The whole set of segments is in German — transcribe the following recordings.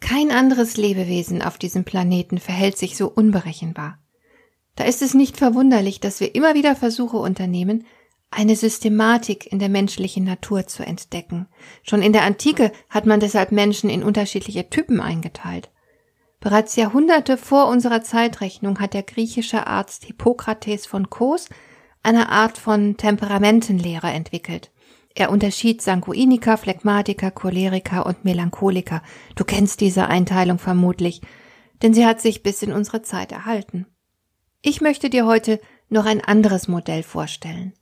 Kein anderes Lebewesen auf diesem Planeten verhält sich so unberechenbar. Da ist es nicht verwunderlich, dass wir immer wieder Versuche unternehmen, eine Systematik in der menschlichen Natur zu entdecken. Schon in der Antike hat man deshalb Menschen in unterschiedliche Typen eingeteilt. Bereits Jahrhunderte vor unserer Zeitrechnung hat der griechische Arzt Hippokrates von Kos eine Art von Temperamentenlehre entwickelt. Er unterschied Sanguiniker, Phlegmatiker, Choleriker und Melancholiker. Du kennst diese Einteilung vermutlich, denn sie hat sich bis in unsere Zeit erhalten. Ich möchte dir heute noch ein anderes Modell vorstellen.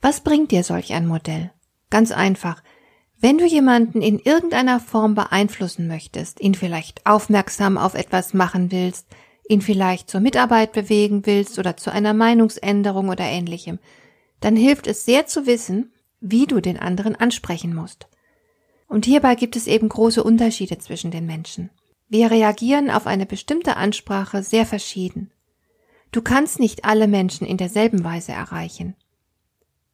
Was bringt dir solch ein Modell? Ganz einfach. Wenn du jemanden in irgendeiner Form beeinflussen möchtest, ihn vielleicht aufmerksam auf etwas machen willst, ihn vielleicht zur Mitarbeit bewegen willst oder zu einer Meinungsänderung oder ähnlichem, dann hilft es sehr zu wissen, wie du den anderen ansprechen musst. Und hierbei gibt es eben große Unterschiede zwischen den Menschen. Wir reagieren auf eine bestimmte Ansprache sehr verschieden. Du kannst nicht alle Menschen in derselben Weise erreichen.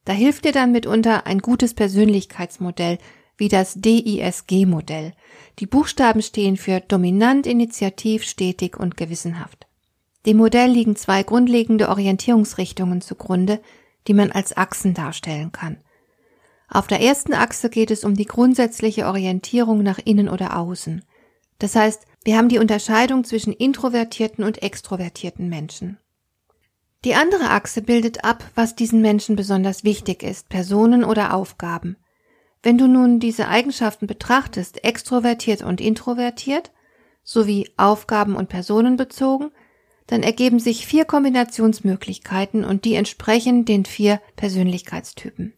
Da hilft dir dann mitunter ein gutes Persönlichkeitsmodell wie das DISG-Modell. Die Buchstaben stehen für dominant, initiativ, stetig und gewissenhaft. Dem Modell liegen zwei grundlegende Orientierungsrichtungen zugrunde, die man als Achsen darstellen kann. Auf der ersten Achse geht es um die grundsätzliche Orientierung nach innen oder außen. Das heißt, wir haben die Unterscheidung zwischen introvertierten und extrovertierten Menschen. Die andere Achse bildet ab, was diesen Menschen besonders wichtig ist, Personen oder Aufgaben. Wenn du nun diese Eigenschaften betrachtest, extrovertiert und introvertiert, sowie Aufgaben und Personen bezogen, dann ergeben sich vier Kombinationsmöglichkeiten und die entsprechen den vier Persönlichkeitstypen.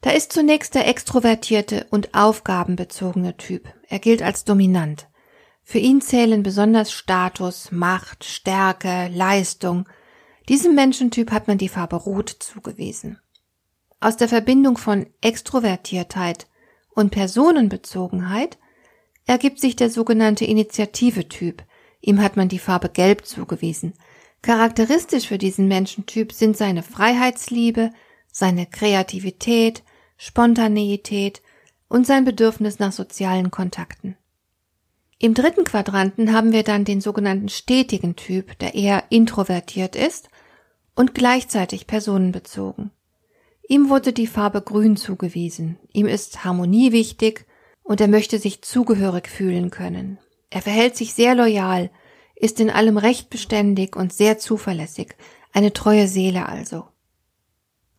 Da ist zunächst der extrovertierte und aufgabenbezogene Typ. Er gilt als dominant. Für ihn zählen besonders Status, Macht, Stärke, Leistung. Diesem Menschentyp hat man die Farbe Rot zugewiesen. Aus der Verbindung von Extrovertiertheit und Personenbezogenheit ergibt sich der sogenannte Initiative-Typ. Ihm hat man die Farbe Gelb zugewiesen. Charakteristisch für diesen Menschentyp sind seine Freiheitsliebe, seine Kreativität, Spontaneität und sein Bedürfnis nach sozialen Kontakten. Im dritten Quadranten haben wir dann den sogenannten stetigen Typ, der eher introvertiert ist und gleichzeitig personenbezogen. Ihm wurde die Farbe Grün zugewiesen. Ihm ist Harmonie wichtig und er möchte sich zugehörig fühlen können. Er verhält sich sehr loyal, ist in allem recht beständig und sehr zuverlässig, eine treue Seele also.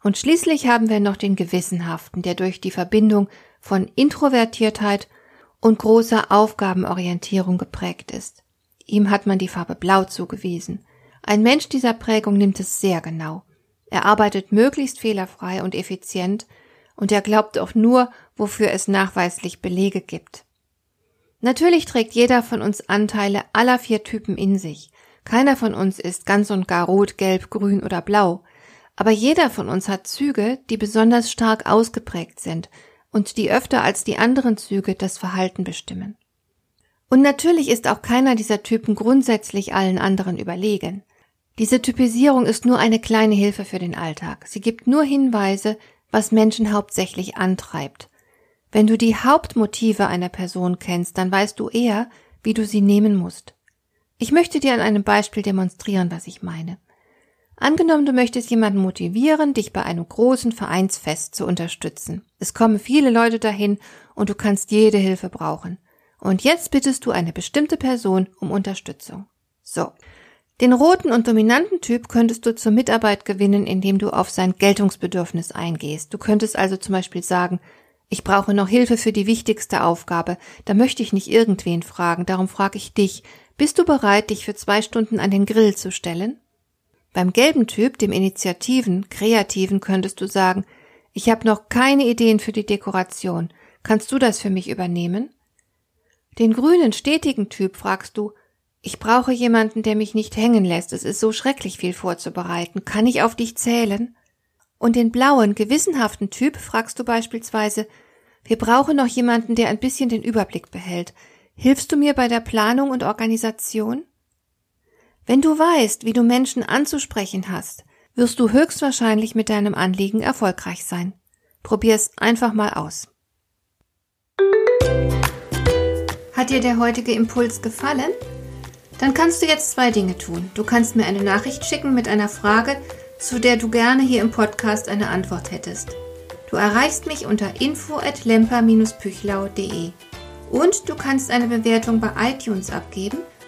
Und schließlich haben wir noch den Gewissenhaften, der durch die Verbindung von Introvertiertheit und großer Aufgabenorientierung geprägt ist. Ihm hat man die Farbe Blau zugewiesen. Ein Mensch dieser Prägung nimmt es sehr genau. Er arbeitet möglichst fehlerfrei und effizient und er glaubt auch nur, wofür es nachweislich Belege gibt. Natürlich trägt jeder von uns Anteile aller vier Typen in sich. Keiner von uns ist ganz und gar rot, gelb, grün oder blau. Aber jeder von uns hat Züge, die besonders stark ausgeprägt sind und die öfter als die anderen Züge das Verhalten bestimmen. Und natürlich ist auch keiner dieser Typen grundsätzlich allen anderen überlegen. Diese Typisierung ist nur eine kleine Hilfe für den Alltag. Sie gibt nur Hinweise, was Menschen hauptsächlich antreibt. Wenn du die Hauptmotive einer Person kennst, dann weißt du eher, wie du sie nehmen musst. Ich möchte dir an einem Beispiel demonstrieren, was ich meine. Angenommen, du möchtest jemanden motivieren, dich bei einem großen Vereinsfest zu unterstützen. Es kommen viele Leute dahin und du kannst jede Hilfe brauchen. Und jetzt bittest du eine bestimmte Person um Unterstützung. So. Den roten und dominanten Typ könntest du zur Mitarbeit gewinnen, indem du auf sein Geltungsbedürfnis eingehst. Du könntest also zum Beispiel sagen, ich brauche noch Hilfe für die wichtigste Aufgabe. Da möchte ich nicht irgendwen fragen, darum frage ich dich. Bist du bereit, dich für zwei Stunden an den Grill zu stellen? Beim gelben Typ, dem Initiativen, Kreativen, könntest du sagen, ich habe noch keine Ideen für die Dekoration. Kannst du das für mich übernehmen? Den grünen, stetigen Typ fragst du, Ich brauche jemanden, der mich nicht hängen lässt. Es ist so schrecklich viel vorzubereiten. Kann ich auf dich zählen? Und den blauen, gewissenhaften Typ fragst du beispielsweise, wir brauchen noch jemanden, der ein bisschen den Überblick behält. Hilfst du mir bei der Planung und Organisation? Wenn du weißt, wie du Menschen anzusprechen hast, wirst du höchstwahrscheinlich mit deinem Anliegen erfolgreich sein. Probier's einfach mal aus. Hat dir der heutige Impuls gefallen? Dann kannst du jetzt zwei Dinge tun. Du kannst mir eine Nachricht schicken mit einer Frage, zu der du gerne hier im Podcast eine Antwort hättest. Du erreichst mich unter info@lemper-püchlau.de. Und du kannst eine Bewertung bei iTunes abgeben,